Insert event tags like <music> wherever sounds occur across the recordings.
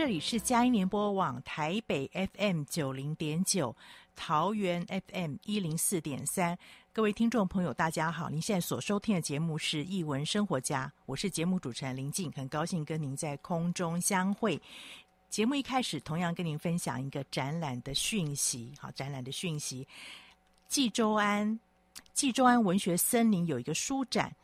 这里是佳音联播网台北 FM 九零点九，桃园 FM 一零四点三。各位听众朋友，大家好！您现在所收听的节目是《艺文生活家》，我是节目主持人林静，很高兴跟您在空中相会。节目一开始，同样跟您分享一个展览的讯息。好，展览的讯息，纪州庵，纪州安文学森林有一个书展。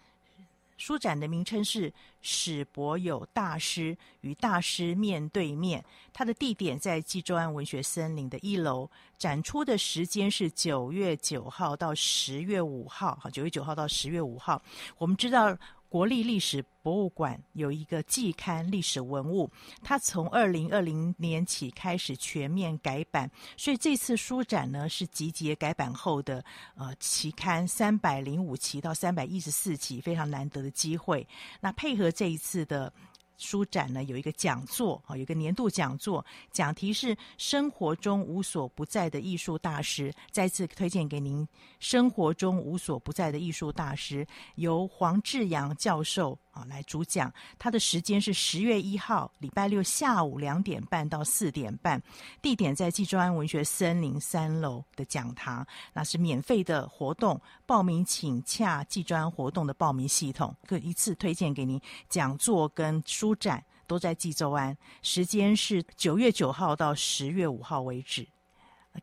书展的名称是史博友大师与大师面对面，它的地点在济州安文学森林的一楼，展出的时间是九月九号到十月五号。好，九月九号到十月五号，我们知道。国立历史博物馆有一个季刊《历史文物》，它从二零二零年起开始全面改版，所以这次书展呢是集结改版后的呃期刊三百零五期到三百一十四期，非常难得的机会。那配合这一次的。书展呢有一个讲座啊，有一个年度讲座，讲题是“生活中无所不在的艺术大师”。再次推荐给您，“生活中无所不在的艺术大师”由黄志阳教授啊来主讲。他的时间是十月一号礼拜六下午两点半到四点半，地点在纪州安文学森林三楼的讲堂，那是免费的活动。报名请洽纪州安活动的报名系统。可一次推荐给您讲座跟书。展都在纪州安，时间是九月九号到十月五号为止。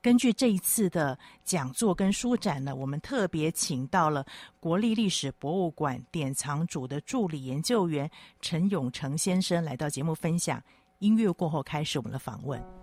根据这一次的讲座跟书展呢，我们特别请到了国立历史博物馆典藏组的助理研究员陈永成先生来到节目分享。音乐过后开始我们的访问。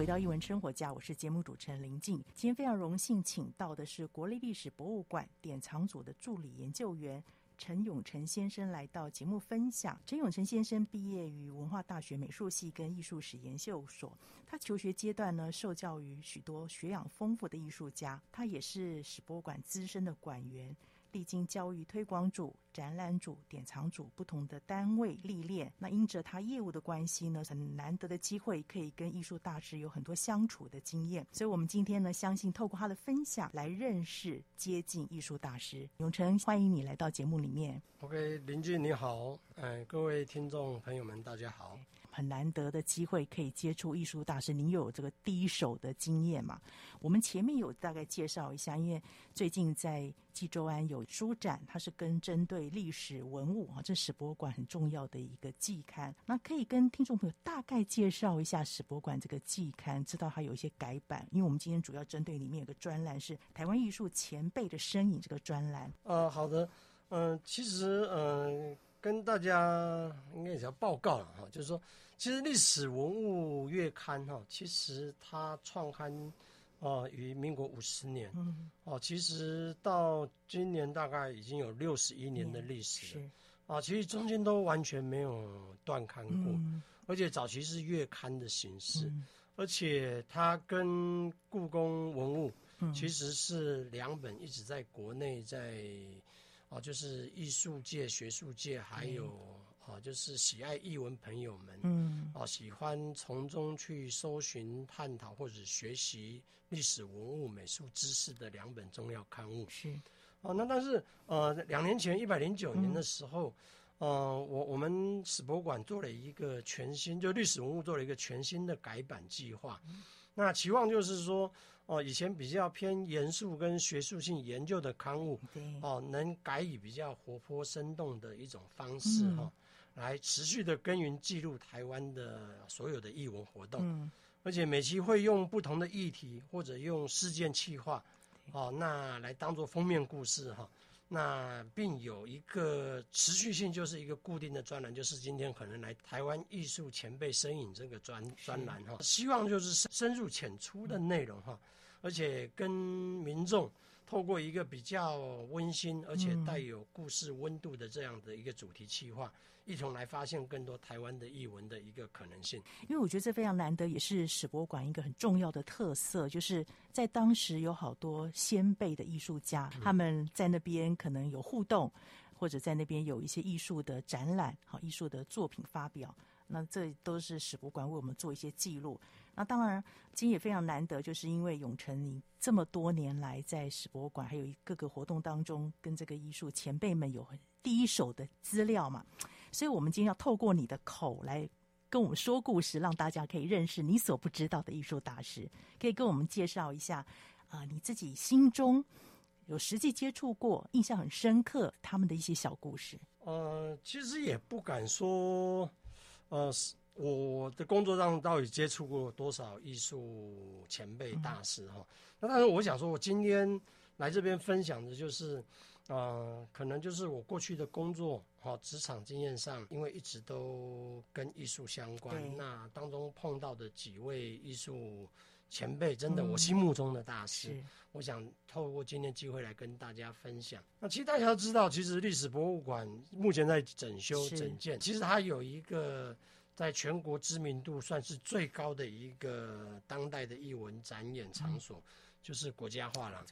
回到一文生活家，我是节目主持人林静。今天非常荣幸请到的是国立历史博物馆典藏组的助理研究员陈永成先生来到节目分享。陈永成先生毕业于文化大学美术系跟艺术史研究所，他求学阶段呢受教于许多学养丰富的艺术家，他也是史博物馆资深的馆员。历经教育推广组、展览组、典藏组不同的单位历练，那因着他业务的关系呢，很难得的机会可以跟艺术大师有很多相处的经验。所以，我们今天呢，相信透过他的分享来认识、接近艺术大师。永成，欢迎你来到节目里面。OK，林俊你好，哎，各位听众朋友们，大家好。很难得的机会可以接触艺术大师，您又有这个第一手的经验嘛？我们前面有大概介绍一下，因为最近在济州庵有书展，它是跟针对历史文物啊，这史博物馆很重要的一个季刊。那可以跟听众朋友大概介绍一下史博物馆这个季刊，知道它有一些改版。因为我们今天主要针对里面有个专栏是台湾艺术前辈的身影这个专栏。呃，好的，嗯、其实嗯。呃跟大家应该也要报告了哈，就是说，其实历史文物月刊哈，其实它创刊啊于民国五十年，哦，其实到今年大概已经有六十一年的历史了，啊，其实中间都完全没有断刊过，而且早期是月刊的形式，而且它跟故宫文物其实是两本一直在国内在。啊，就是艺术界、学术界，还有啊，就是喜爱译文朋友们，嗯，啊，喜欢从中去搜寻、探讨或者学习历史文物、美术知识的两本重要刊物。是，啊，那但是呃，两年前一百零九年的时候，嗯、呃，我我们史博物馆做了一个全新，就历史文物做了一个全新的改版计划。嗯、那期望就是说。哦，以前比较偏严肃跟学术性研究的刊物，哦，能改以比较活泼生动的一种方式哈、哦，来持续的耕耘记录台湾的所有的艺文活动，而且每期会用不同的议题或者用事件企划，哦，那来当做封面故事哈。那并有一个持续性，就是一个固定的专栏，就是今天可能来台湾艺术前辈身影这个专专栏哈，希望就是深入浅出的内容哈，而且跟民众透过一个比较温馨而且带有故事温度的这样的一个主题企划。一同来发现更多台湾的艺文的一个可能性，因为我觉得这非常难得，也是史博物馆一个很重要的特色，就是在当时有好多先辈的艺术家，他们在那边可能有互动，或者在那边有一些艺术的展览，好艺术的作品发表，那这都是史博物馆为我们做一些记录。那当然，今天也非常难得，就是因为永成你这么多年来在史博物馆还有各个活动当中，跟这个艺术前辈们有第一手的资料嘛。所以，我们今天要透过你的口来跟我们说故事，让大家可以认识你所不知道的艺术大师。可以跟我们介绍一下啊、你自己心中有实际接触过、印象很深刻他们的一些小故事。呃，其实也不敢说，呃，我的工作上到底接触过多少艺术前辈大师哈、嗯？那但是我想说，我今天来这边分享的就是。呃，可能就是我过去的工作哈，职场经验上，因为一直都跟艺术相关，那当中碰到的几位艺术前辈，真的我心目中的大师，嗯、我想透过今天机会来跟大家分享。那其实大家都知道，其实历史博物馆目前在整修整建，其实它有一个在全国知名度算是最高的一个当代的艺文展演场所。嗯就是国家画廊。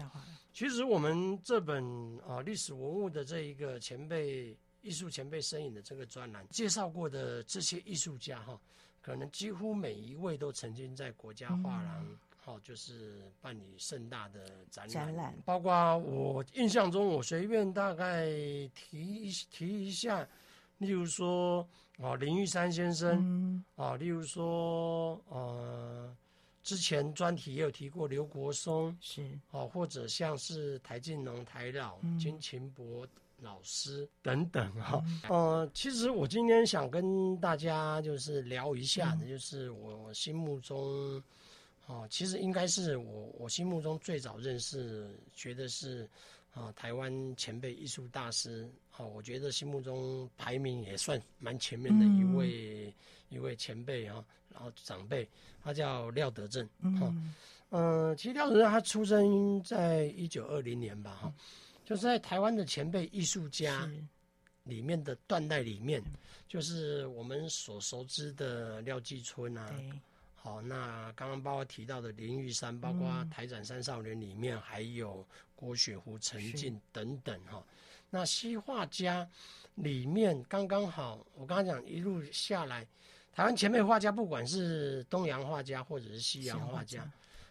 其实我们这本啊历史文物的这一个前辈艺术前辈身影的这个专栏介绍过的这些艺术家哈，可能几乎每一位都曾经在国家画廊哈，就是办理盛大的展览。包括我印象中，我随便大概提提一下，例如说啊林玉山先生啊，例如说呃。之前专题也有提过刘国松，是哦，或者像是台静农、台老、嗯、金琴博老师等等哈。嗯、呃，其实我今天想跟大家就是聊一下的，就是我心目中，哦、呃，其实应该是我我心目中最早认识，觉得是啊、呃，台湾前辈艺术大师，哦、呃，我觉得心目中排名也算蛮前面的一位、嗯、一位前辈啊。然后长辈，他叫廖德正，哈、嗯，嗯、呃，其实廖德正他出生在一九二零年吧，哈、嗯，就是在台湾的前辈艺术家里面的断代里面，就是我们所熟知的廖继春啊，好，那刚刚包括提到的林玉山，包括台展三少年里面还有郭雪湖、陈进等等，哈，那西画家里面刚刚好，我刚刚讲一路下来。台湾前辈画家，不管是东洋画家或者是西洋画家，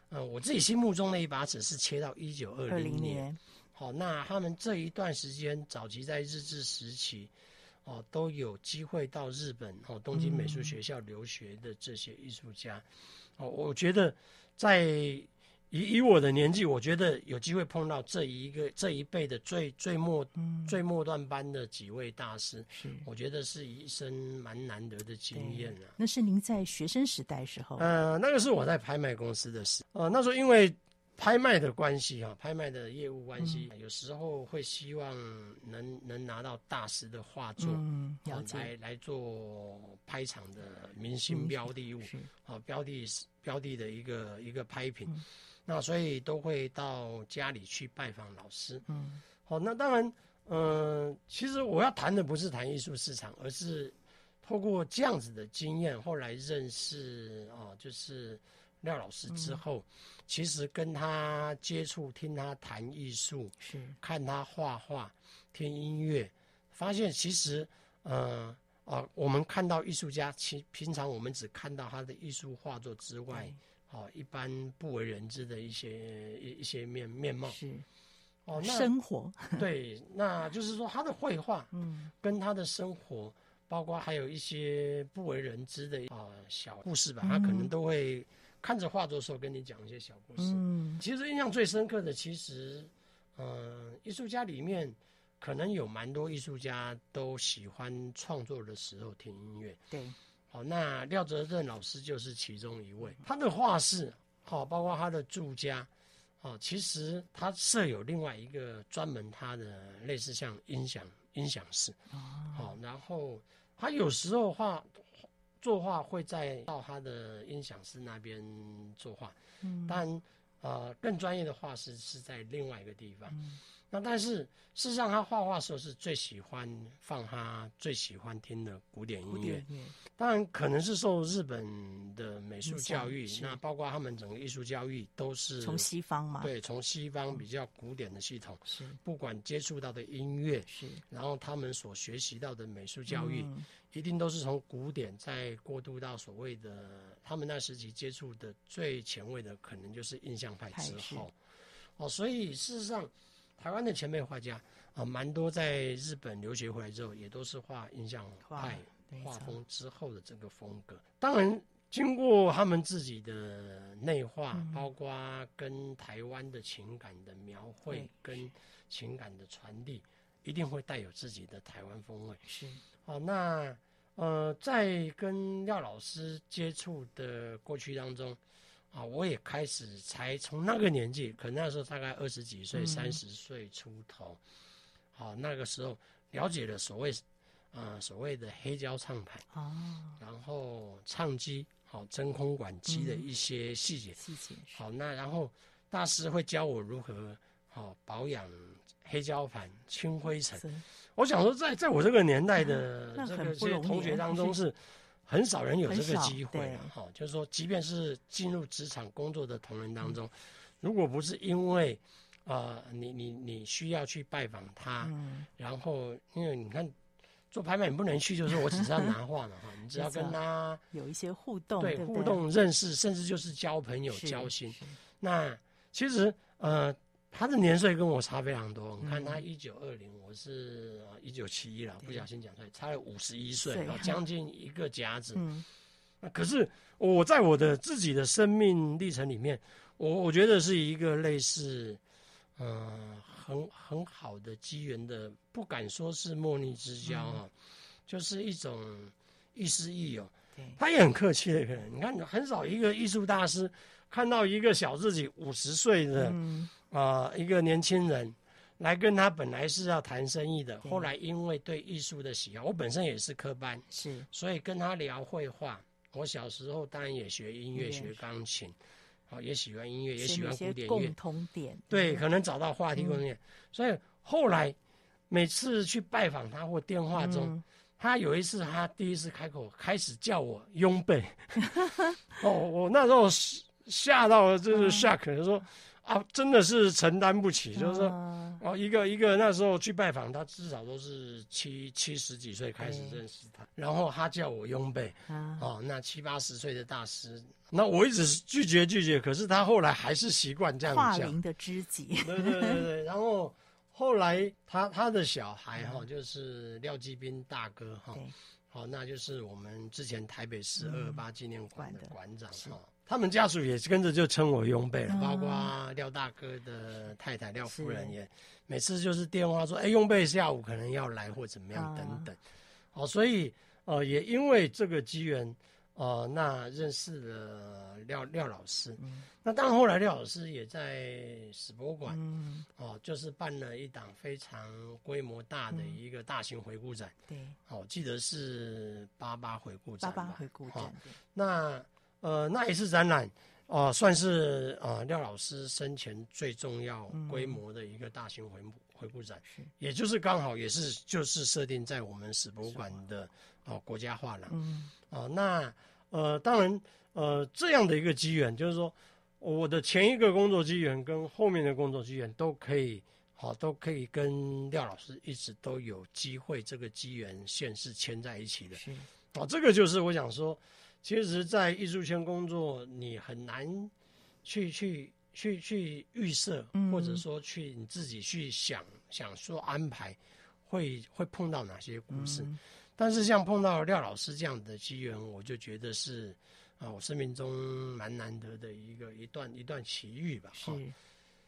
嗯，我自己心目中的一把尺是切到一九二零年。好，那他们这一段时间，早期在日治时期，哦，都有机会到日本哦东京美术学校留学的这些艺术家，哦，我觉得在。以以我的年纪，我觉得有机会碰到这一个这一辈的最最末、嗯、最末段班的几位大师，是我觉得是一生蛮难得的经验啊。那是您在学生时代时候？呃，那个是我在拍卖公司的事。呃，那时候因为拍卖的关系啊，拍卖的业务关系，嗯、有时候会希望能能拿到大师的画作，嗯，了解。来来做拍场的明星标的物，啊、嗯，标的标的的一个一个拍品。嗯。那所以都会到家里去拜访老师，嗯，好，那当然，嗯、呃，其实我要谈的不是谈艺术市场，而是透过这样子的经验，后来认识啊，就是廖老师之后，嗯、其实跟他接触，听他谈艺术，是。看他画画，听音乐，发现其实，呃啊，我们看到艺术家，其平常我们只看到他的艺术画作之外。哦，一般不为人知的一些一一些面面貌。是。哦，那生活。<laughs> 对，那就是说他的绘画，<laughs> 嗯，跟他的生活，包括还有一些不为人知的啊小故事吧，他可能都会看着画作的时候跟你讲一些小故事。嗯，其实印象最深刻的，其实，嗯，艺术家里面可能有蛮多艺术家都喜欢创作的时候听音乐。对。好，那廖哲正老师就是其中一位。他的画室，好，包括他的住家，哦，其实他设有另外一个专门他的类似像音响音响室，好，然后他有时候画作画会在到他的音响师那边作画，嗯，但呃更专业的画师是在另外一个地方。那但是事实上，他画画的时候是最喜欢放他最喜欢听的古典音乐。当然，可能是受日本的美术教育，那包括他们整个艺术教育都是从西方嘛。对，从西方比较古典的系统，是不管接触到的音乐，是然后他们所学习到的美术教育，一定都是从古典再过渡到所谓的他们那时期接触的最前卫的，可能就是印象派之后。哦，所以事实上。台湾的前辈画家啊，蛮多在日本留学回来之后，也都是画印象派画风之后的这个风格。当然，经过他们自己的内化，嗯、包括跟台湾的情感的描绘跟情感的传递，一定会带有自己的台湾风味。是，好，那呃，在跟廖老师接触的过去当中。啊，我也开始才从那个年纪，可能那时候大概二十几岁、三十岁出头，好，那个时候了解了所谓，呃，所谓的黑胶唱盘，哦，然后唱机，好，真空管机的一些细节，细节，好，那然后大师会教我如何好保养黑胶盘清灰尘。我想说，在在我这个年代的这个些同学当中是。很少人有这个机会啊，哈，就是说，即便是进入职场工作的同仁当中，嗯、如果不是因为，呃，你你你需要去拜访他，嗯、然后因为你看做拍卖，你不能去，就是我只是要拿画嘛，哈，<laughs> 你只要跟他有一些互动，对互动认识，甚至就是交朋友、交心。那其实呃。他的年岁跟我差非常多，你看他一九二零，我是一九七一了，不小心讲出来，差了五十一岁，将近一个甲子。可是我在我的自己的生命历程里面，我我觉得是一个类似，嗯、呃，很很好的机缘的，不敢说是莫逆之交啊，嗯、就是一种亦师亦友。对。他也很客气的一个人，你看，很少一个艺术大师看到一个小自己五十岁的啊、一个年轻人。来跟他本来是要谈生意的，后来因为对艺术的喜好，我本身也是科班，是，所以跟他聊绘画。我小时候当然也学音乐，学钢琴，好，也喜欢音乐，也喜欢古典乐。共同点，对，可能找到话题共同点。所以后来每次去拜访他或电话中，他有一次他第一次开口开始叫我拥贝，<laughs> 哦，我那时候吓到了，就是 shock，就说。啊，真的是承担不起，就是说，哦，一个一个那时候去拜访他，至少都是七七十几岁开始认识他，然后他叫我拥贝，哦，那七八十岁的大师，那我一直拒绝拒绝，可是他后来还是习惯这样讲。化灵的知己。对对对对，<laughs> 然后后来他他的小孩哈，就是廖继斌大哥哈，好，那就是我们之前台北市二二八纪念馆的馆长哈。他们家属也跟着就称我拥贝了，嗯、包括廖大哥的太太廖夫人也每次就是电话说，哎，拥贝下午可能要来或怎么样等等，哦、嗯，所以呃也因为这个机缘，呃那认识了廖廖老师，嗯、那当然后来廖老师也在史博物馆，嗯、哦就是办了一档非常规模大的一个大型回顾展，对、嗯，哦记得是八八回顾展吧，八八回顾展，哦、那。呃，那一次展览，哦、呃，算是呃廖老师生前最重要规模的一个大型回回顾展，嗯、也就是刚好也是就是设定在我们史博物馆的哦、呃、国家画廊，嗯，啊、呃，那呃当然呃这样的一个机缘，就是说我的前一个工作机缘跟后面的工作机缘都可以，好、呃、都可以跟廖老师一直都有机会，这个机缘线是牵在一起的，是，啊、呃，这个就是我想说。其实，在艺术圈工作，你很难去去去去预设，或者说去你自己去想想说安排会会碰到哪些故事。但是像碰到廖老师这样的机缘，我就觉得是啊，我生命中蛮难得的一个一段一段奇遇吧。是。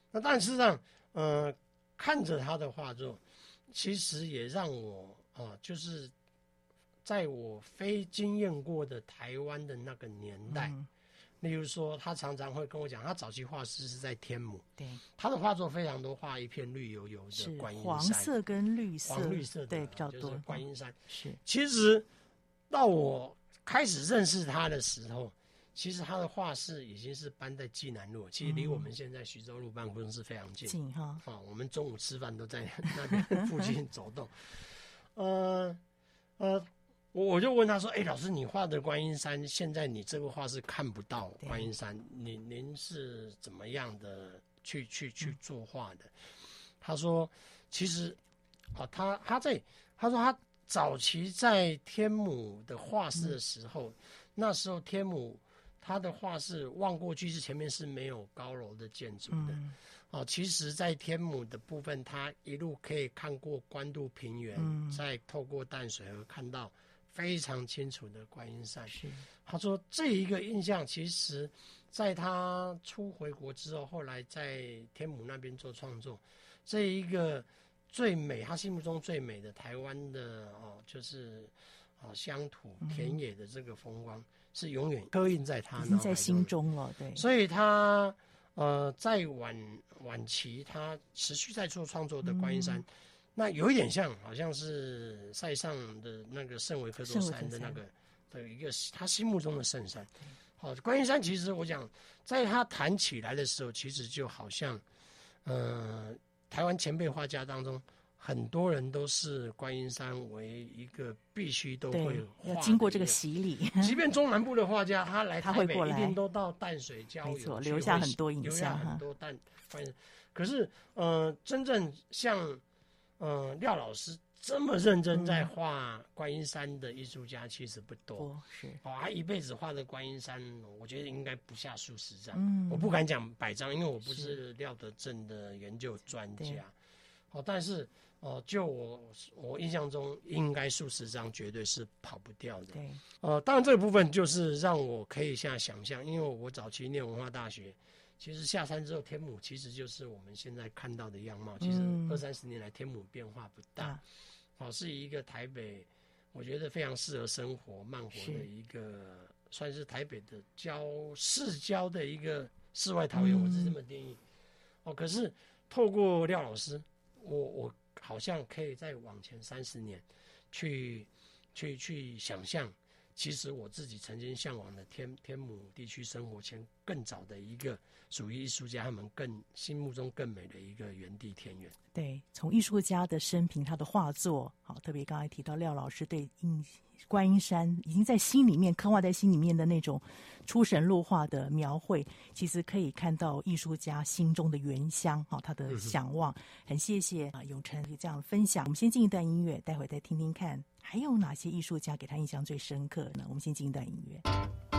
那但是呢，嗯，呃，看着他的画作，其实也让我啊，就是。在我非经验过的台湾的那个年代，嗯、例如说，他常常会跟我讲，他早期画师是在天母，对，他的画作非常多，画一片绿油油的观音山，黄色跟绿色，黄绿色的对比较多。观音山。是，其实到我开始认识他的时候，其实他的画室已经是搬在济南路，其实离我们现在徐州路办公室非常近，近哈、嗯。啊，我们中午吃饭都在那边 <laughs> 附近走动，呃呃。我我就问他说：“哎、欸，老师，你画的观音山，现在你这个画是看不到观音山，对您您是怎么样的去去去作画的？”他说：“其实，啊，他他在他说他早期在天母的画室的时候，嗯、那时候天母他的画室望过去是前面是没有高楼的建筑的，嗯、啊，其实，在天母的部分，他一路可以看过关渡平原，嗯、再透过淡水河看到。”非常清楚的观音山，是他说这一个印象，其实在他初回国之后，后来在天母那边做创作，这一个最美，他心目中最美的台湾的哦，就是哦乡土田野的这个风光，嗯、是永远刻印在他脑海，在心中了。对，所以他呃在晚晚期，他持续在做创作的观音山。嗯那有一点像，好像是塞上的那个圣维克多山的那个的一个他心目中的圣山。好，观音山其实我讲，在他谈起来的时候，其实就好像，呃，台湾前辈画家当中，很多人都是观音山为一个必须都会，要经过这个洗礼。即便中南部的画家，他来 <laughs> 台北一定都到淡水郊游，留下很多影像，留下很多淡观音。可是，呃，真正像。嗯，廖老师这么认真在画观音山的艺术家其实不多，嗯、是哦，他一辈子画的观音山，我觉得应该不下数十张，嗯、我不敢讲百张，因为我不是廖德正的研究专家，哦，但是哦、呃，就我我印象中，应该数十张绝对是跑不掉的。对，呃，当然这个部分就是让我可以现在想象，因为我早期念文化大学，其实下山之后，天母其实就是我们现在看到的样貌。其实二三十年来，天母变化不大，好、嗯呃，是一个台北，我觉得非常适合生活慢活的一个，是算是台北的郊市郊的一个世外桃源，嗯、我是这么定义。哦，可是透过廖老师，我我。好像可以再往前三十年，去去去想象，其实我自己曾经向往的天天母地区生活圈更早的一个属于艺术家他们更心目中更美的一个原地田园。对，从艺术家的生平，他的画作，好，特别刚才提到廖老师对印观音山已经在心里面刻画在心里面的那种出神入化的描绘，其实可以看到艺术家心中的原乡，好，他的向往。很谢谢啊，永成这样分享。我们先进一段音乐，待会再听听看还有哪些艺术家给他印象最深刻呢？我们先进一段音乐。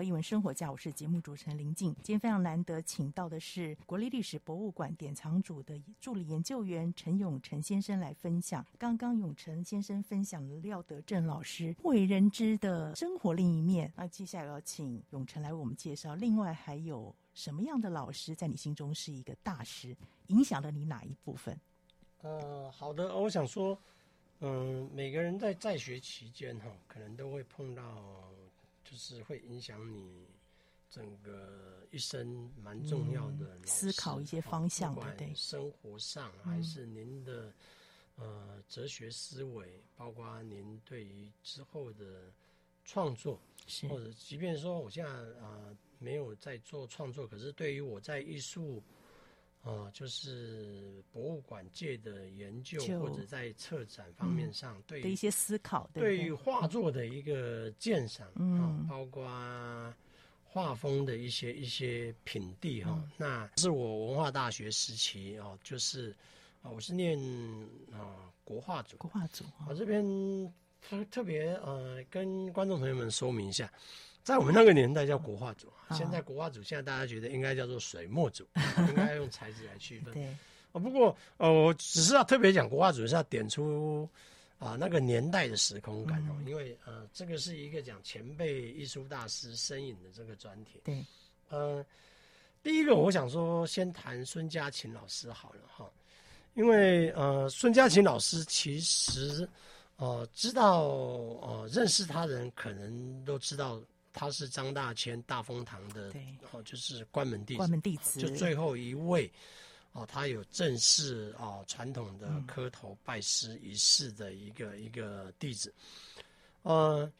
到艺文生活家，我是节目主持人林静。今天非常难得，请到的是国立历史博物馆典藏组的助理研究员陈永成先生来分享。刚刚永成先生分享了廖德正老师不为人知的生活另一面。那接下来要请永成来为我们介绍，另外还有什么样的老师在你心中是一个大师，影响了你哪一部分？呃，好的，我想说，嗯、每个人在在学期间哈，可能都会碰到。就是会影响你整个一生蛮重要的、嗯、思考一些方向的，对，生活上还是您的、呃哲学思维，包括您对于之后的创作，或者即便说我现在啊、呃、没有在做创作，可是对于我在艺术。哦、呃，就是博物馆界的研究，或者在策展方面上，嗯、对于的一些思考，对于画作的一个鉴赏，嗯、哦，包括画风的一些一些品地哈、哦嗯。那是我文化大学时期哦，就是啊，我是念啊、呃、国画组，国画组。我这边特特别呃，跟观众朋友们说明一下。在我们那个年代叫国画组，哦，现在国画组现在大家觉得应该叫做水墨组，哦，<laughs> 应该用材质来区分。对，哦，不过呃，我只是要特别讲国画组是要点出啊，呃、那个年代的时空感哦，嗯，因为呃，这个是一个讲前辈艺术大师身影的这个专题。对，呃，第一个我想说先谈孙家琴老师好了哈，因为呃，孙家琴老师其实呃知道呃认识他的人可能都知道。他是张大千大风堂的，对，哦，就是关门弟子，关门弟子，就最后一位，哦，他有正式哦传统的磕头拜师仪式的一个、嗯、一个弟子，呃，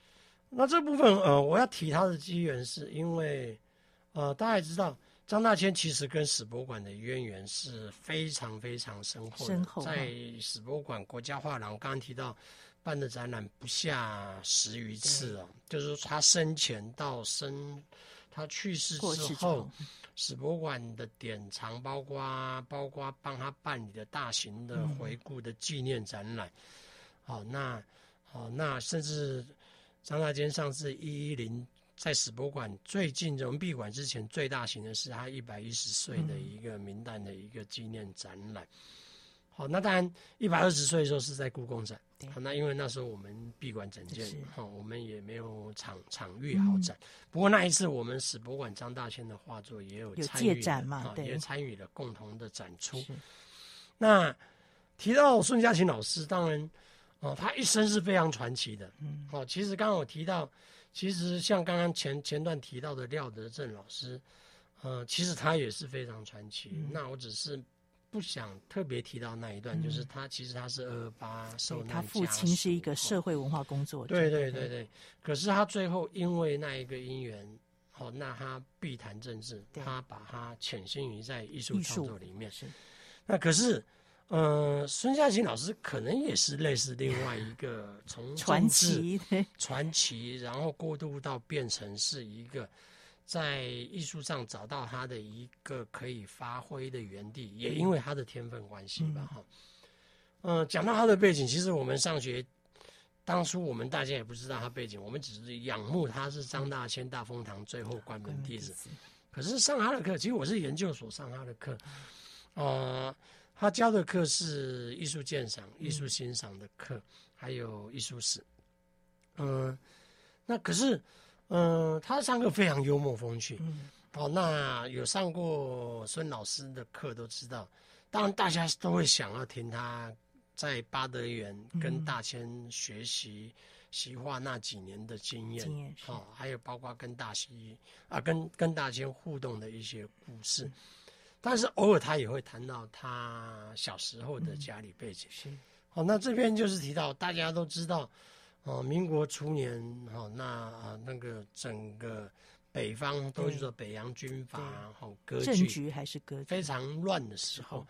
那这部分呃，我要提他的机缘，是因为呃，大家也知道张大千其实跟史博馆的渊源是非常非常深厚的，在史博馆国家画廊，我刚刚提到。办的展览不下十余次哦，就是说他生前到生，他去世之后，史博馆的典藏，包括包括帮他办理的大型的回顾的纪念展览，好、嗯，那好，那甚至张大千上次一一零在史博馆最近我们闭馆之前最大型的是他一百一十岁的一个明代的一个纪念展览。好，那当然一百二十岁的时候是在故宫展。好，那因为那时候我们闭馆整件，哈，我们也没有场场域好展、嗯。不过那一次我们史博馆张大千的画作也有参与展嘛，也参与了共同的展出。那提到孙家琴老师，当然，哦，他一生是非常传奇的。嗯，哦，其实刚刚我提到，其实像刚刚前前段提到的廖德正老师，呃，其实他也是非常传奇、嗯。那我只是。不想特别提到那一段，嗯、就是他其实他是二二八受难，他父亲是一个社会文化工作者。对对对对，可是他最后因为那一个因缘，哦，那他避谈政治，他把他潜心于在艺术创作里面。是，那可是，呃，孙家琴老师可能也是类似另外一个从 <laughs> 传奇传奇，然后过渡到变成是一个。在艺术上找到他的一个可以发挥的园地，也因为他的天分关系吧，哈。嗯，讲到他的背景，其实我们上学当初我们大家也不知道他背景，我们只是仰慕他是张大千大风堂最后关门弟子。可是上他的课，其实我是研究所上他的课，呃，他教的课是艺术鉴赏、艺术欣赏的课，还有艺术史。嗯，那可是。嗯，他上课非常幽默风趣。嗯，哦，那有上过孙老师的课都知道，当然大家都会想要听他在巴德园跟大千学习习画那几年的经验。经验是。哦，还有包括跟大西啊，跟跟大千互动的一些故事。嗯，但是偶尔他也会谈到他小时候的家里背景。嗯，是。哦，那这边就是提到大家都知道。哦，民国初年，哦，那啊，那个整个北方都是说北洋军阀，哦，割据，政局还是割据非常乱的时候。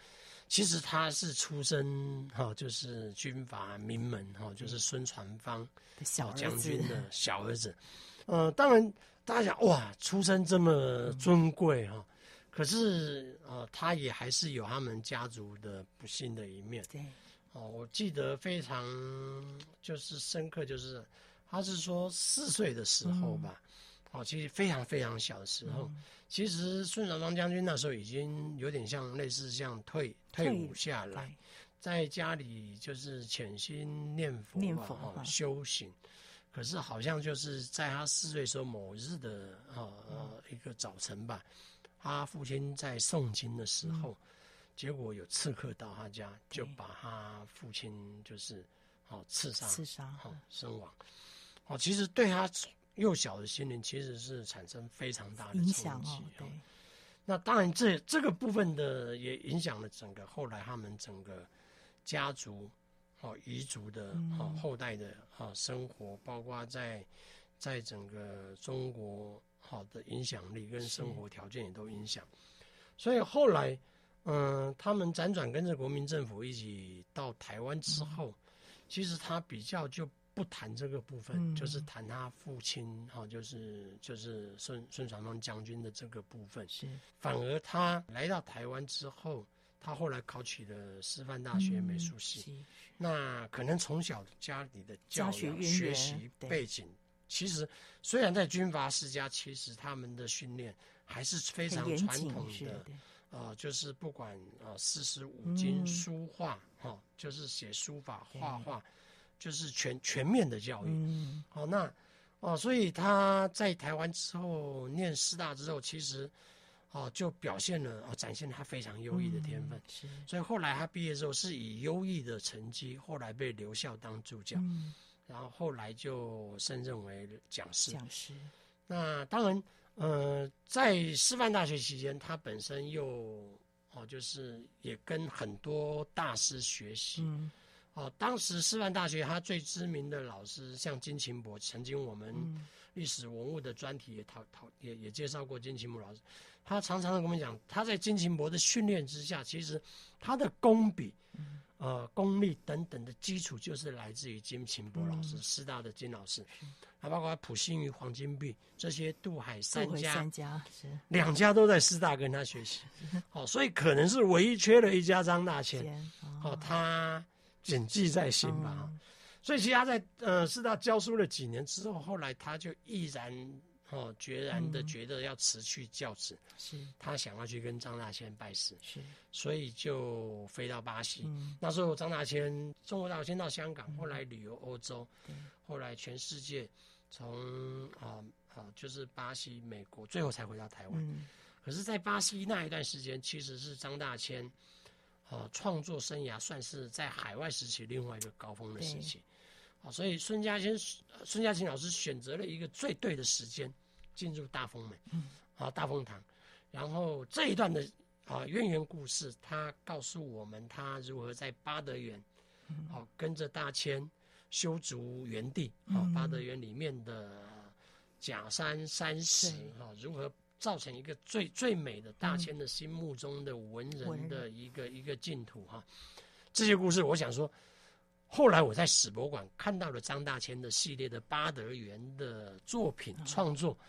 其实他是出身，哈，就是军阀名门，哈，就是孙传芳小将军的 <laughs> 小儿子。呃，当然大家想，哇，出身这么尊贵，哈，可是呃，他也还是有他们家族的不幸的一面。对。哦，我记得非常就是深刻，就是他是说四岁的时候吧，哦、嗯，其实非常非常小的时候，嗯、其实孙传芳将军那时候已经有点像类似像退退伍下来，在家里就是潜心念佛念佛哦修行，可是好像就是在他四岁时候某日的呃、嗯、一个早晨吧，他父亲在诵经的时候。嗯结果有刺客到他家，就把他父亲就是哦刺杀，刺杀。哦身亡。哦，其实对他幼小的心灵其实是产生非常大的影响哦。对，那当然这这个部分的也影响了整个后来他们整个家族哦彝族的哦后代的哦生活，包括在在整个中国好的影响力跟生活条件也都影响，所以后来嗯他们辗转跟着国民政府一起到台湾之后，其实他比较就。不谈这个部分，嗯、就是谈他父亲哈，就是就是孙孙传芳将军的这个部分。是，反而他来到台湾之后，他后来考取了师范大学美术系。嗯、那可能从小家里的教育学习背景，其实虽然在军阀世家，其实他们的训练还是非常传统的。啊、呃，就是不管啊四书五经、书画哈，就是写书法、画画。就是全全面的教育，嗯，好，那哦，所以他在台湾之后念师大之后，其实哦就表现了哦，展现他非常优异的天分，是，所以后来他毕业之后是以优异的成绩，后来被留校当助教，嗯，然后后来就升任为讲师，讲师。那当然，呃，在师范大学期间，他本身又哦，就是也跟很多大师学习，嗯。哦，当时师范大学他最知名的老师像金琴博，曾经我们历史文物的专题也讨讨也也介绍过金琴博老师，他常常跟我们讲，他在金琴博的训练之下，其实他的工笔、呃功力等等的基础就是来自于金琴博老师，师大的金老师，还包括普信与、黄金币这些渡海三家，三家是两家都在师大跟他学习，<laughs> 好，所以可能是唯一缺了一家张大千，哦，他。谨记在心吧，嗯、所以其实他在呃师大教书了几年之后，后来他就毅然哦决然的觉得要辞去教职，是、嗯、他想要去跟张大千拜师，是，所以就飞到巴西。嗯、那时候张大千中国大陆先到香港，后来旅游欧洲，嗯、后来全世界从啊啊就是巴西、美国，最后才回到台湾。嗯、可是，在巴西那一段时间，其实是张大千。啊，创作生涯算是在海外时期另外一个高峰的时期，啊，所以孙家千、孙家琴老师选择了一个最对的时间进入大风门，嗯，啊，大风堂，然后这一段的啊渊源故事，他告诉我们他如何在八德园，啊，嗯、跟着大千修筑园地，啊，八德园里面的假山山石，啊，如何。造成一个最最美的大千的心目中的文人的一个、嗯、一个净土哈，这些故事我想说，后来我在史博馆看到了张大千的系列的八德园的作品创作，嗯、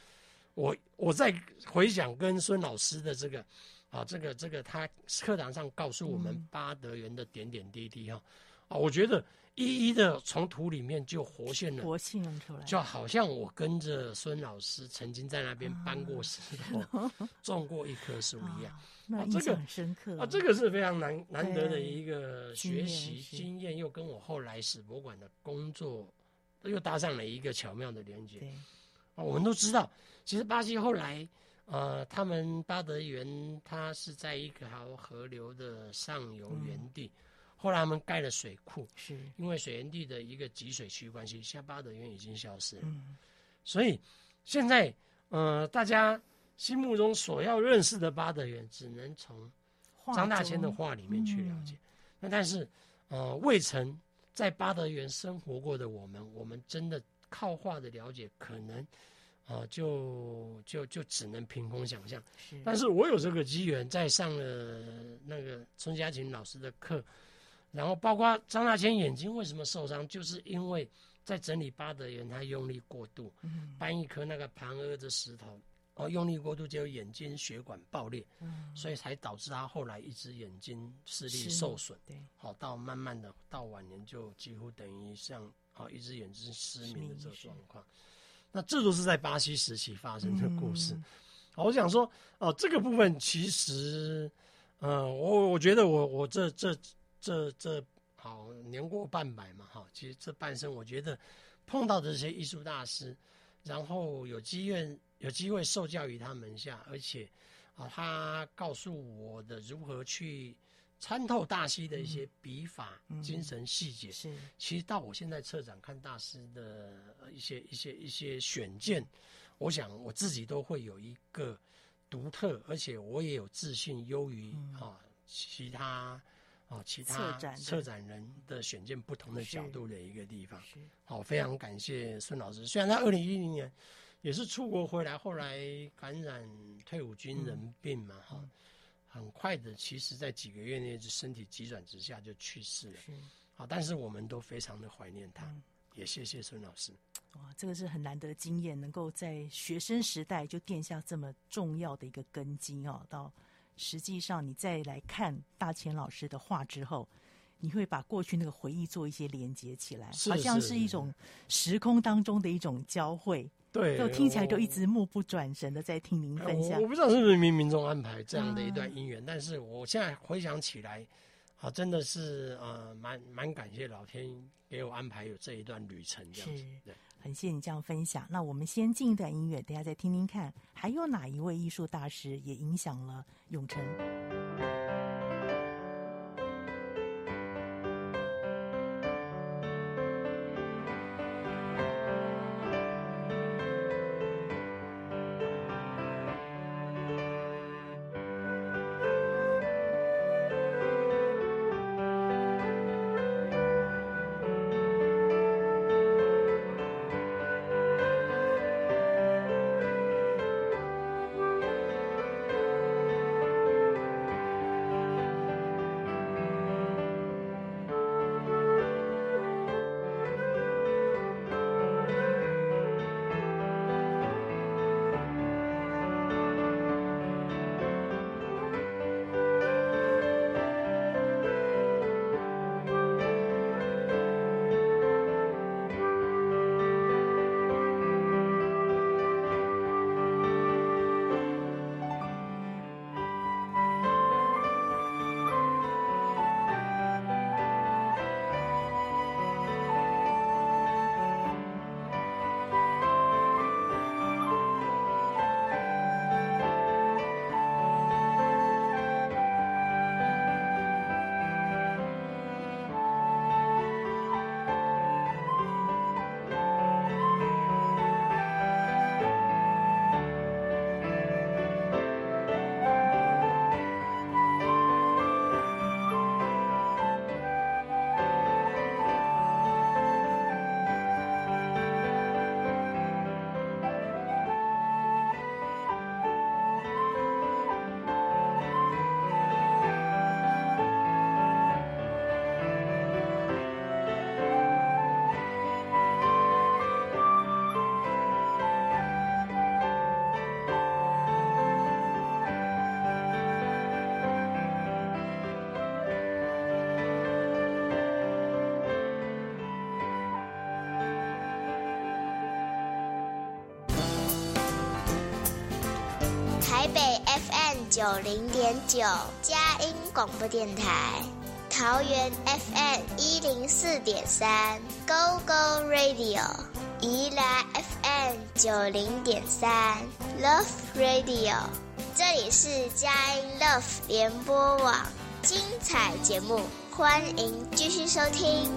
我我在回想跟孙老师的这个啊这个这个他课堂上告诉我们八德园的点点滴滴哈啊，我觉得。一一的从土里面就活现了，活现出来，就好像我跟着孙老师曾经在那边搬过石头、种过一棵树一样。那印象很深刻啊，这个是非常难难得的一个学习经验，又跟我后来史博馆的工作又搭上了一个巧妙的连接。啊，我们都知道，其实巴西后来，呃，他们巴德园，它是在一条河流的上游原地。后来他们盖了水库，是因为水源地的一个集水区关系，现在八德园已经消失了。嗯，所以现在呃，大家心目中所要认识的八德园，只能从张大千的画里面去了解。嗯、那但是呃，未曾在八德园生活过的我们，我们真的靠画的了解，可能啊，就就就只能凭空想象。是，但是我有这个机缘，在上了那个孙家琴老师的课。然后包括张大千眼睛为什么受伤，就是因为在整理八德园，他用力过度，嗯、搬一颗那个盘阿的石头，哦，用力过度就眼睛血管爆裂，嗯、所以才导致他后来一只眼睛视力受损，对，好到慢慢的到晚年就几乎等于像哦一只眼睛失明的这个状况。那这都是在巴西时期发生的故事。嗯、我想说哦，这个部分其实，嗯、呃，我我觉得我我这这。这这好年过半百嘛，哈，其实这半生我觉得碰到的这些艺术大师，然后有机缘有机会受教于他门下，而且啊，他告诉我的如何去参透大师的一些笔法、嗯、精神细节，是其实到我现在策展看大师的一些一些一些选件，我想我自己都会有一个独特，而且我也有自信优于啊其他。啊其他策展人的选件不同的角度的一个地方。好，非常感谢孙老师。虽然他二零一零年也是出国回来，后来感染退伍军人病嘛，哈、嗯，很快的，其实在几个月内就身体急转直下就去世了。好，但是我们都非常的怀念他，嗯、也谢谢孙老师。哇，这个是很难得的经验，能够在学生时代就奠下这么重要的一个根基哦。到实际上你再来看大千老师的话之后，你会把过去那个回忆做一些连接起来，好像是一种时空当中的一种交汇。对，就听起来就一直目不转神的在听您分享。我，我不知道是不是冥冥中安排这样的一段姻缘，嗯，但是我现在回想起来，啊，真的是呃，蛮蛮感谢老天给我安排有这一段旅程这样子。对。很谢谢你这样分享。那我们先进一段音乐，等下再听听看，还有哪一位艺术大师也影响了永成。九零点九佳音广播电台，桃园 FM 一零四点三 Go Go Radio，宜兰 FM 九零点三 Love Radio，这里是佳音 Love 联播网，精彩节目，欢迎继续收听。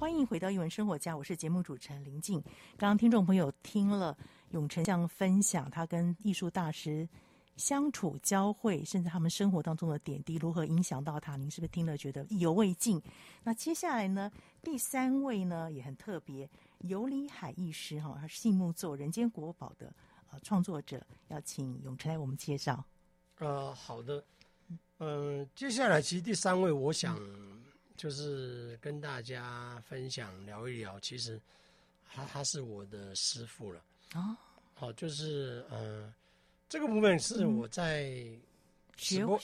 欢迎回到一文生活家，我是节目主持人林静。刚刚听众朋友听了永成这样分享，他跟艺术大师相处交汇，甚至他们生活当中的点滴如何影响到他，您是不是听了觉得意犹未尽？那接下来呢，第三位呢也很特别，游李海艺师哈，他是杏木座《人间国宝》的呃创作者，要请永成来我们介绍。呃，好的，嗯、接下来其实第三位，我想。就是跟大家分享聊一聊，其实他他是我的师傅了啊。好，就是呃，这个部分是我在史博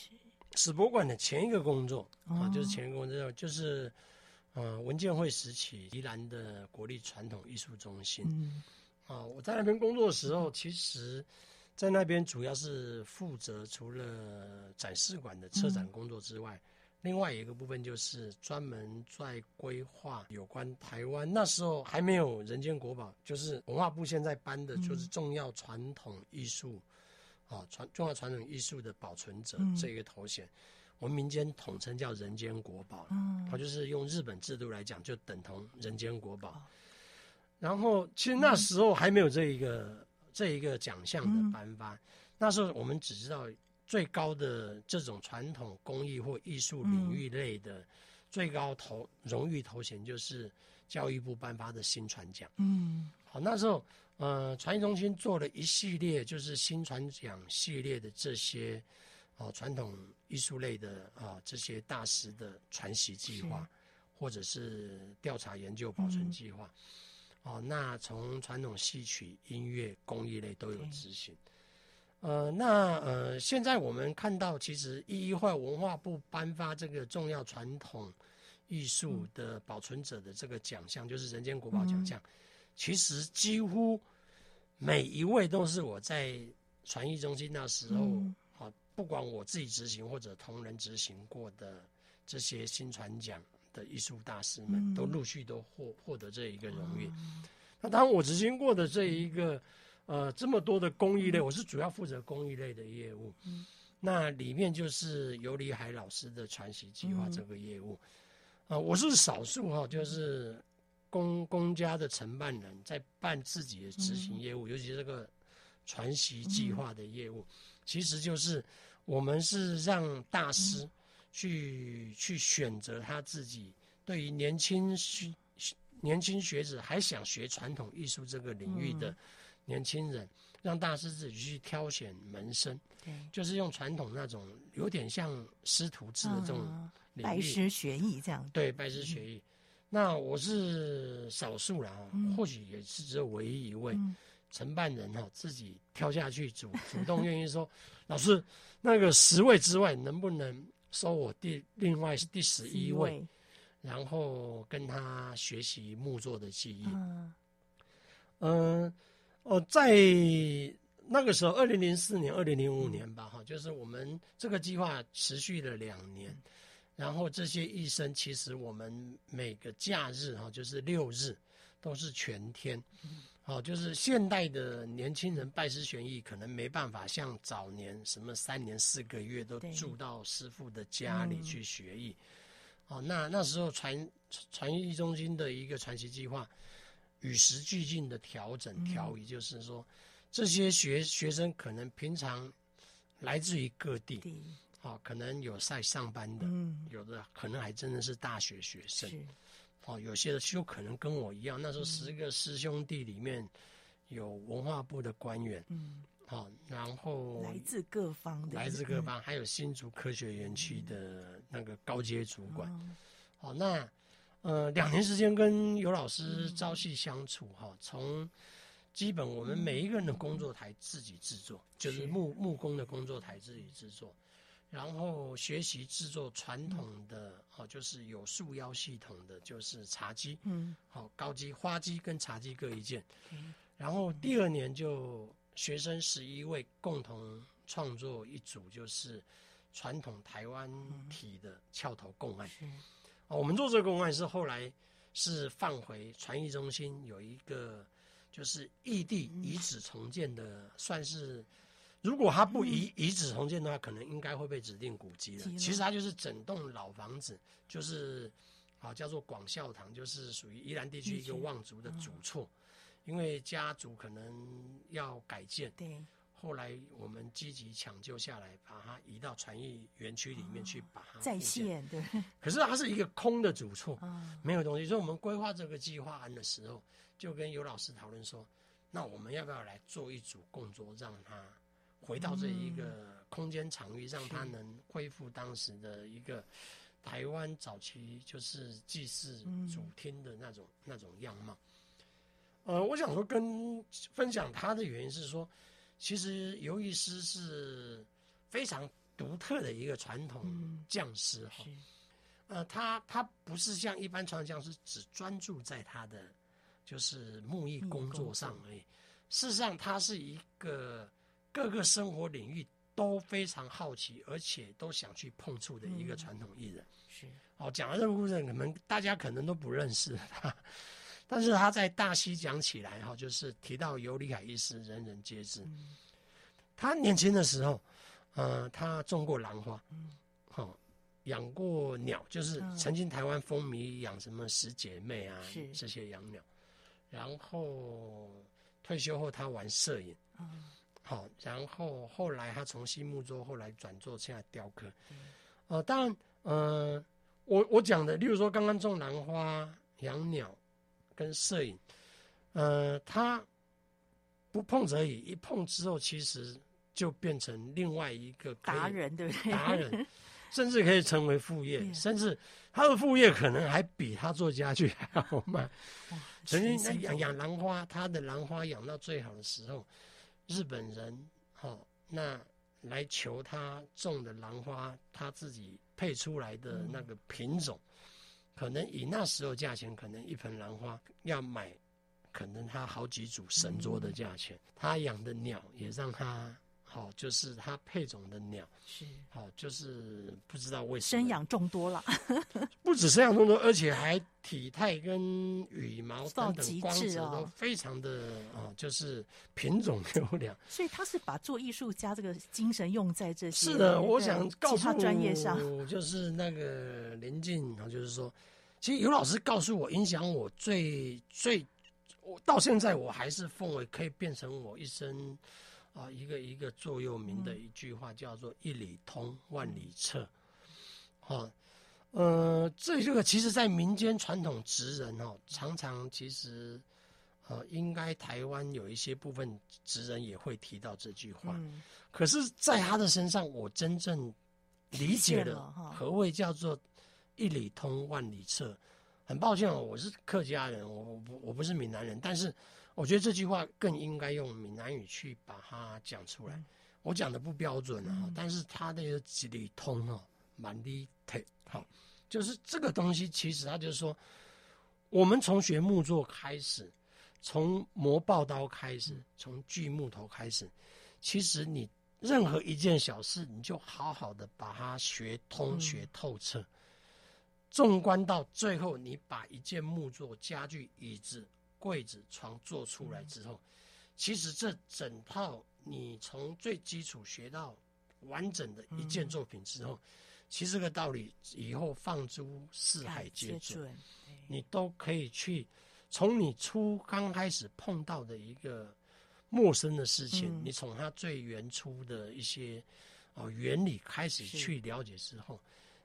史博馆的前一个工作啊，就是前一个工作就是呃文建会时期宜兰的国立传统艺术中心。嗯，啊，我在那边工作的时候，其实在那边主要是负责除了展示馆的策展工作之外。另外一个部分就是专门在规划有关台湾那时候还没有人间国宝，就是文化部现在颁的，就是重要传统艺术，啊传重要传统艺术的保存者这个头衔，我们民间统称叫人间国宝，它就是用日本制度来讲，就等同人间国宝。然后其实那时候还没有这一个这一个奖项的颁发，那时候我们只知道。最高的这种传统工艺或艺术领域类的最高头荣誉头衔，就是教育部颁发的新传奖。嗯，好，那时候呃，传艺中心做了一系列就是新传奖系列的这些哦传统艺术类的啊、哦、这些大师的传习计划，或者是调查研究保存计划。嗯哦，那从传统戏曲、音乐、工艺类都有执行。呃，那呃，现在我们看到，其实一一会文化部颁发这个重要传统艺术的保存者的这个奖项，嗯、就是人间国宝奖项。嗯、其实几乎每一位都是我在传艺中心那时候，好、嗯，不管我自己执行或者同仁执行过的这些新传奖。的艺术大师们都陆续都获获得这一个荣誉。嗯、那当然，我执行过的这一个呃这么多的公益类，嗯、我是主要负责公益类的业务。嗯、那里面就是尤里海老师的传习计划这个业务。啊、嗯呃，我是少数哈，就是公公家的承办人在办自己的执行业务，嗯、尤其这个传习计划的业务，嗯、其实就是我们是让大师。嗯。去去选择他自己对于年轻学年轻学子还想学传统艺术这个领域的年轻人，嗯、让大师自己去挑选门生，对就是用传统那种有点像师徒制的这种拜师学艺这样。对，拜师学艺。嗯、那我是少数了，嗯、或许也是只有唯一一位承办人哈，自己跳下去主 <laughs> 主动愿意说，老师那个十位之外能不能？收我第另外是第十一位，位然后跟他学习木作的技艺。嗯，呃，哦，在那个时候，二零零四年、二零零五年吧，哈、嗯，就是我们这个计划持续了两年，嗯、然后这些医生其实我们每个假日哈，就是六日都是全天。嗯好，就是现代的年轻人拜师学艺，可能没办法像早年什么三年四个月都住到师傅的家里去学艺。哦、嗯，那那时候传传艺中心的一个传习计划，与时俱进的调整调移，就是说，这些学学生可能平常来自于各地，好，可能有在上班的，有的可能还真的是大学学生。哦，有些的就可能跟我一样，那时候十个师兄弟里面有文化部的官员，嗯，好，然后来自各方的，来自各方，还有新竹科学园区的那个高阶主管，好，那呃两年时间跟尤老师朝夕相处，哈，从基本我们每一个人的工作台自己制作，就是木木工的工作台自己制作。然后学习制作传统的哦，就是有束腰系统的，就是茶几，嗯，好高机花机跟茶几各一件。然后第二年就学生十一位共同创作一组，就是传统台湾体的翘头贡案。哦，我们做这个公案是后来是放回传艺中心有一个就是异地遗址重建的，算是。如果他不遗遗址重建的话，可能应该会被指定古迹了。其实它就是整栋老房子，就是啊叫做广孝堂，就是属于宜兰地区一个望族的主厝，因为家族可能要改建，对，后来我们积极抢救下来，把它移到传艺园区里面去，把它再现。对，可是它是一个空的主厝，没有东西。所以我们规划这个计划案的时候，就跟尤老师讨论说，那我们要不要来做一组供桌，让它。回到这一个空间场域，让它能恢复当时的一个台湾早期就是祭祀主厅的那种那种样貌。呃，我想说跟分享他的原因是说，其实尤艺师是非常独特的一个传统匠师哈。呃，他他不是像一般传统匠师只专注在他的就是木艺工作上而已，事实上他是一个。各个生活领域都非常好奇，而且都想去碰触的一个传统艺人。是，哦，讲了这个故事，可能大家可能都不认识他，但是他在大溪讲起来，哈，就是提到尤里海医师，人人皆知。他年轻的时候，呃，他种过兰花，好，养过鸟，就是曾经台湾风靡养什么十姐妹啊，这些养鸟。然后退休后，他玩摄影。好，然后后来他从新木作，后来转做现在雕刻。呃，当然，呃，我我讲的，例如说刚刚种兰花、养鸟跟摄影，呃，他不碰则已，一碰之后，其实就变成另外一个达人，对不对？达人，<laughs> 甚至可以成为副业，甚至他的副业可能还比他做家具还要好卖。曾经养养兰花，他的兰花养到最好的时候，日本人好那来求他种的兰花，他自己配出来的那个品种，可能以那时候价钱，可能一盆兰花要买，可能他好几组神桌的价钱。他养的鸟也让他。好，就是它配种的鸟是好，就是不知道为什么生养众多了，<laughs> 不止生养众多，而且还体态跟羽毛等等光泽都非常的啊、哦，就是品种优良。<laughs> 所以他是把做艺术家这个精神用在这些。是的，我想告诉他专业上，就是那个临近，就是说，其实尤老师告诉我，影响我最最，我到现在我还是奉为可以变成我一生。啊，一个一个座右铭的一句话叫做“一里通，万里彻”。好，呃，这这个其实，在民间传统职人哦，常常其实，呃，应该台湾有一些部分职人也会提到这句话。可是，在他的身上，我真正理解了何谓叫做“一里通，万里彻”。很抱歉哦，我是客家人，我不我不是闽南人，但是。我觉得这句话更应该用闽南语去把它讲出来。我讲的不标准啊，但是它的几里通哦，蛮力特好，就是这个东西，其实它就是说，我们从学木作开始，从磨刨刀开始，从锯木头开始，其实你任何一件小事，你就好好的把它学通、学透彻。纵观到最后，你把一件木作家具、椅子。柜子、床做出来之后，其实这整套你从最基础学到完整的一件作品之后，其实这个道理以后放诸四海皆准，你都可以去从你初刚开始碰到的一个陌生的事情，你从它最原初的一些哦原理开始去了解之后，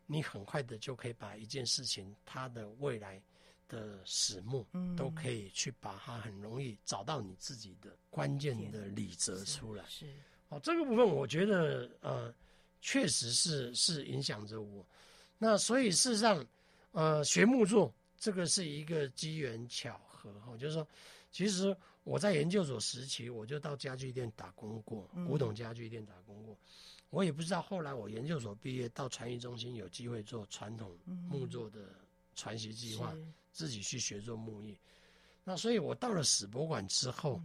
你很快的就可以把一件事情它的未来。的始末，都可以去把它很容易找到你自己的关键的理则出来。是，哦，这个部分我觉得呃，确实是是影响着我。那所以事实上，呃，学木作这个是一个机缘巧合哈，就是说，其实我在研究所时期，我就到家具店打工过，古董家具店打工过。我也不知道后来我研究所毕业到传艺中心有机会做传统木作的传习计划。自己去学做木艺，那所以我到了史博馆之后，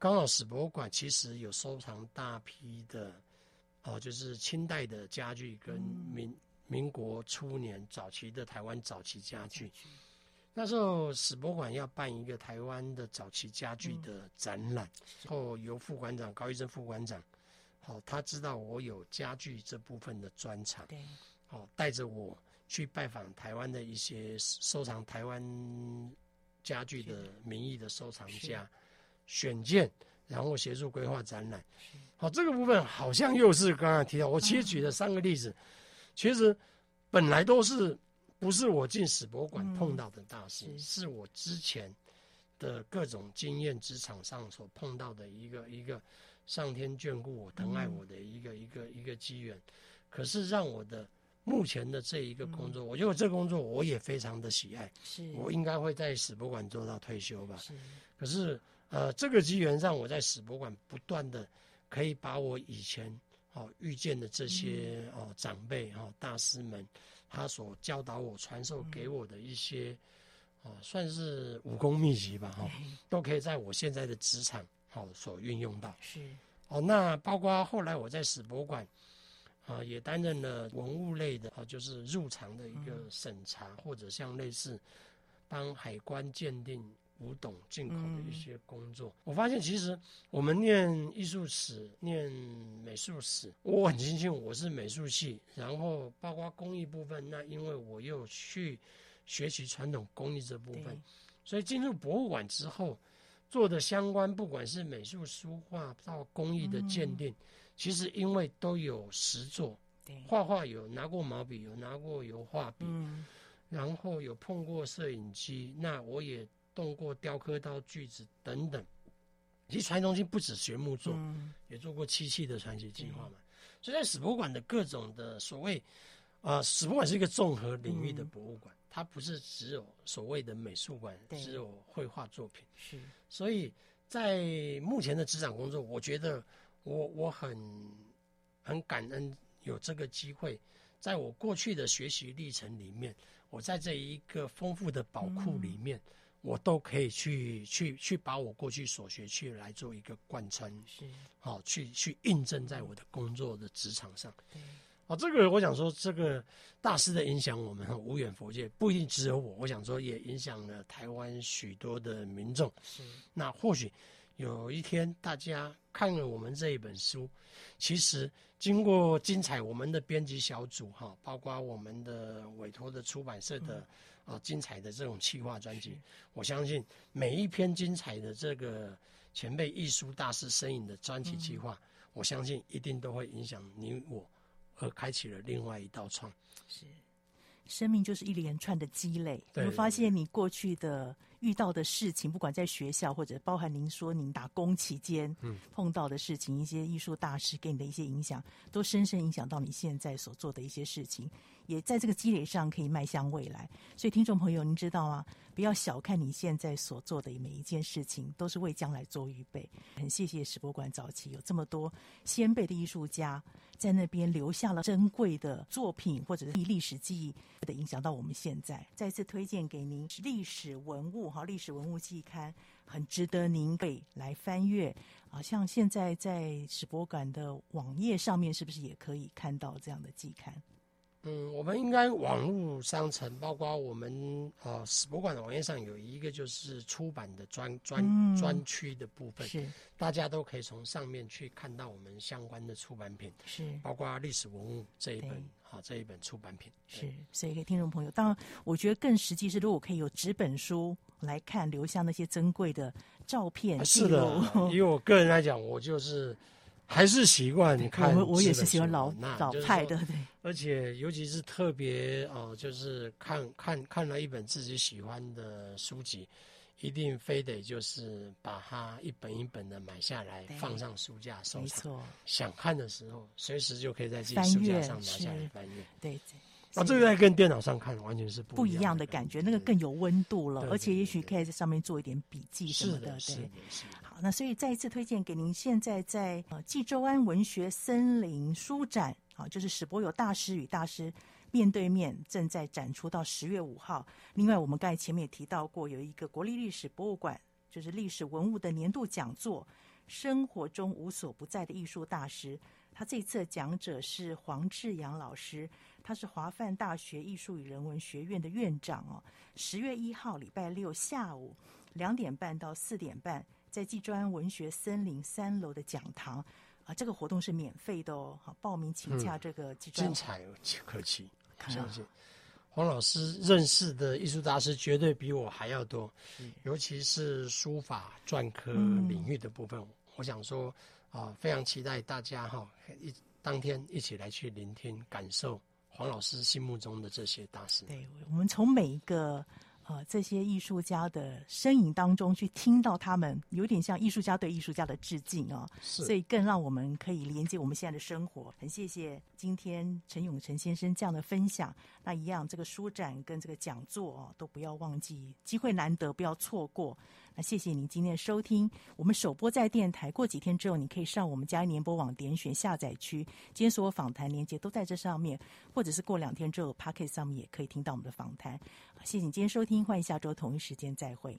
刚好史博馆其实有收藏大批的，哦，就是清代的家具跟民民国初年早期的台湾早期家具。那时候史博馆要办一个台湾的早期家具的展览，然后由副馆长高一珍副馆长，好，他知道我有家具这部分的专长，对，好，带着我。去拜访台湾的一些收藏台湾家具的名义的收藏家，选件，然后协助规划展览。好，这个部分好像又是刚刚提到，我其实举了三个例子，其实本来都是不是我进史博馆碰到的大事，是我之前的各种经验职场上所碰到的一个一个上天眷顾我、疼爱我的一个一个一个机缘，可是让我的。目前的这一个工作，嗯、我觉得这个工作我也非常的喜爱，是我应该会在史博馆做到退休吧。是，可是呃，这个机缘让我在史博馆不断的可以把我以前哦遇见的这些哦长辈哦大师们，他所教导我、传授给我的一些哦算是武功秘籍吧哈，<laughs> 都可以在我现在的职场好所运用到。是哦，那包括后来我在史博馆。啊，也担任了文物类的啊，就是入场的一个审查，嗯、或者像类似帮海关鉴定古董进口的一些工作。嗯、我发现，其实我们念艺术史、念美术史，我很庆幸我是美术系，然后包括工艺部分，那因为我又去学习传统工艺这部分，所以进入博物馆之后，做的相关，不管是美术、书画到工艺的鉴定，嗯、其实因为都有实作，对，画画有拿过毛笔，有拿过油画笔，嗯、然后有碰过摄影机，那我也动过雕刻刀、锯子等等。其实传奇中心不止学木作，嗯、也做过漆器的传奇计划嘛。所以在史博物馆的各种的所谓，啊、呃，史博物馆是一个综合领域的博物馆。嗯它不是只有所谓的美术馆，只有绘画作品。是，所以在目前的执掌工作，我觉得我我很很感恩有这个机会，在我过去的学习历程里面，我在这一个丰富的宝库里面，嗯、我都可以去去去把我过去所学去来做一个贯穿，是，好去去印证在我的工作的职场上。对。哦，这个我想说，这个大师的影响，我们无远佛界，不一定只有我。我想说，也影响了台湾许多的民众。是，那或许有一天，大家看了我们这一本书，其实经过精彩，我们的编辑小组哈，包括我们的委托的出版社的啊精彩的这种企划专辑，我相信每一篇精彩的这个前辈艺术大师身影的专题计划，我相信一定都会影响你我。而开启了另外一道窗。是，生命就是一连串的积累。你会发现你过去的遇到的事情，不管在学校或者包含您说您打工期间碰到的事情，嗯、一些艺术大师给你的一些影响，都深深影响到你现在所做的一些事情，也在这个积累上可以迈向未来。所以，听众朋友，您知道吗？不要小看你现在所做的每一件事情，都是为将来做预备。很谢谢史博馆早期有这么多先辈的艺术家在那边留下了珍贵的作品，或者是历史记忆的影响到我们现在。再次推荐给您历史文物好，历史文物季刊很值得您被来翻阅。啊，像现在在史博馆的网页上面，是不是也可以看到这样的季刊？嗯，我们应该网络商城，包括我们呃史博馆的网页上有一个就是出版的专专专区的部分，是大家都可以从上面去看到我们相关的出版品，是包括历史文物这一本啊这一本出版品，是所以给听众朋友，当然我觉得更实际是，如果可以有纸本书来看，留下那些珍贵的照片，是的，以我个人来讲，我就是。还是习惯你看，我我也是喜欢老老派的，对。而且尤其是特别哦、呃，就是看看看了一本自己喜欢的书籍，一定非得就是把它一本一本的买下来，放上书架收藏。没错，想看的时候，随时就可以在自己书架上拿下来翻阅。对对。啊，这个在跟电脑上看完全是不不一样的感觉，那个更有温度了，而且也许可以在上面做一点笔记什么的，对。好，那所以再一次推荐给您，现在在呃济州安文学森林书展，啊，就是史博友大师与大师面对面正在展出到十月五号。另外，我们刚才前面也提到过，有一个国立历史博物馆，就是历史文物的年度讲座，生活中无所不在的艺术大师。他这次的讲者是黄志阳老师。他是华梵大学艺术与人文学院的院长哦。十月一号礼拜六下午两点半到四点半，在纪州庵文学森林三楼的讲堂啊，这个活动是免费的哦。好，报名请洽这个纪州庵。精彩可期，<laughs> 相信黄老师认识的艺术大师绝对比我还要多，嗯、尤其是书法篆刻领域的部分。嗯、我想说啊，非常期待大家哈一当天一起来去聆听感受。黄老师心目中的这些大师，对，我们从每一个呃这些艺术家的身影当中去听到他们，有点像艺术家对艺术家的致敬啊、哦，是所以更让我们可以连接我们现在的生活。很谢谢今天陈永成先生这样的分享。那一样，这个书展跟这个讲座哦，都不要忘记，机会难得，不要错过。那谢谢您今天的收听，我们首播在电台，过几天之后你可以上我们家联播网点选下载区，今天所有访谈连接都在这上面，或者是过两天之后，Pocket 上面也可以听到我们的访谈。谢谢你今天收听，欢迎下周同一时间再会。